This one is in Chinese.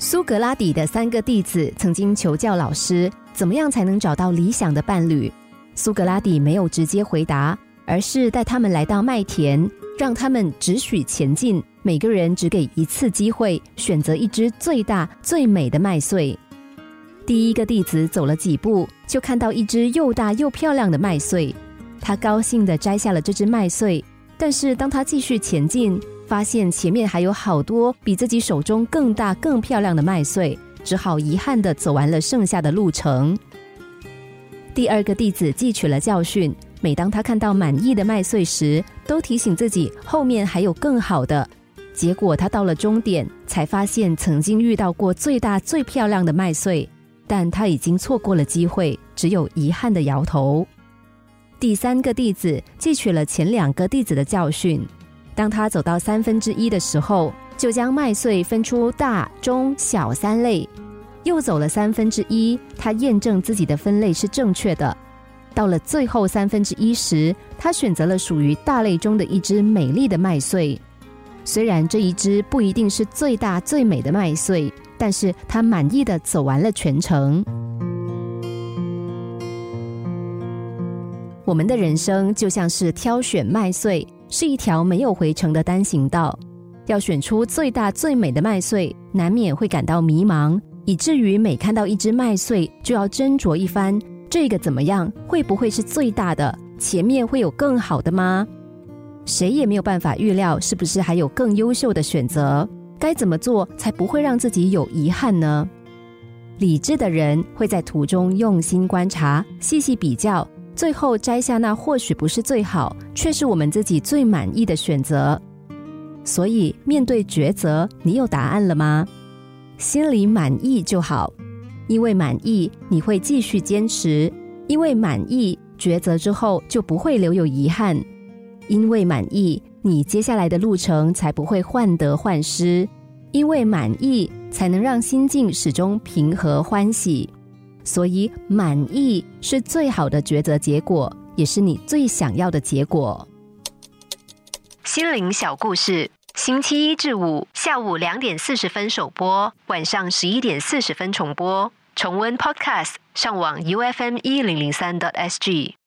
苏格拉底的三个弟子曾经求教老师，怎么样才能找到理想的伴侣？苏格拉底没有直接回答，而是带他们来到麦田，让他们只许前进，每个人只给一次机会，选择一只最大最美的麦穗。第一个弟子走了几步，就看到一只又大又漂亮的麦穗，他高兴地摘下了这只麦穗。但是当他继续前进，发现前面还有好多比自己手中更大、更漂亮的麦穗，只好遗憾地走完了剩下的路程。第二个弟子汲取了教训，每当他看到满意的麦穗时，都提醒自己后面还有更好的。结果他到了终点，才发现曾经遇到过最大、最漂亮的麦穗。但他已经错过了机会，只有遗憾的摇头。第三个弟子汲取了前两个弟子的教训，当他走到三分之一的时候，就将麦穗分出大、中、小三类。又走了三分之一，他验证自己的分类是正确的。到了最后三分之一时，他选择了属于大类中的一只美丽的麦穗。虽然这一只不一定是最大最美的麦穗。但是他满意的走完了全程。我们的人生就像是挑选麦穗，是一条没有回程的单行道。要选出最大最美的麦穗，难免会感到迷茫，以至于每看到一只麦穗，就要斟酌一番：这个怎么样？会不会是最大的？前面会有更好的吗？谁也没有办法预料，是不是还有更优秀的选择？该怎么做才不会让自己有遗憾呢？理智的人会在途中用心观察、细细比较，最后摘下那或许不是最好，却是我们自己最满意的选择。所以，面对抉择，你有答案了吗？心里满意就好，因为满意，你会继续坚持；因为满意，抉择之后就不会留有遗憾；因为满意。你接下来的路程才不会患得患失，因为满意才能让心境始终平和欢喜，所以满意是最好的抉择结果，也是你最想要的结果。心灵小故事，星期一至五下午两点四十分首播，晚上十一点四十分重播。重温 Podcast，上网 U F M 一零零三 t S G。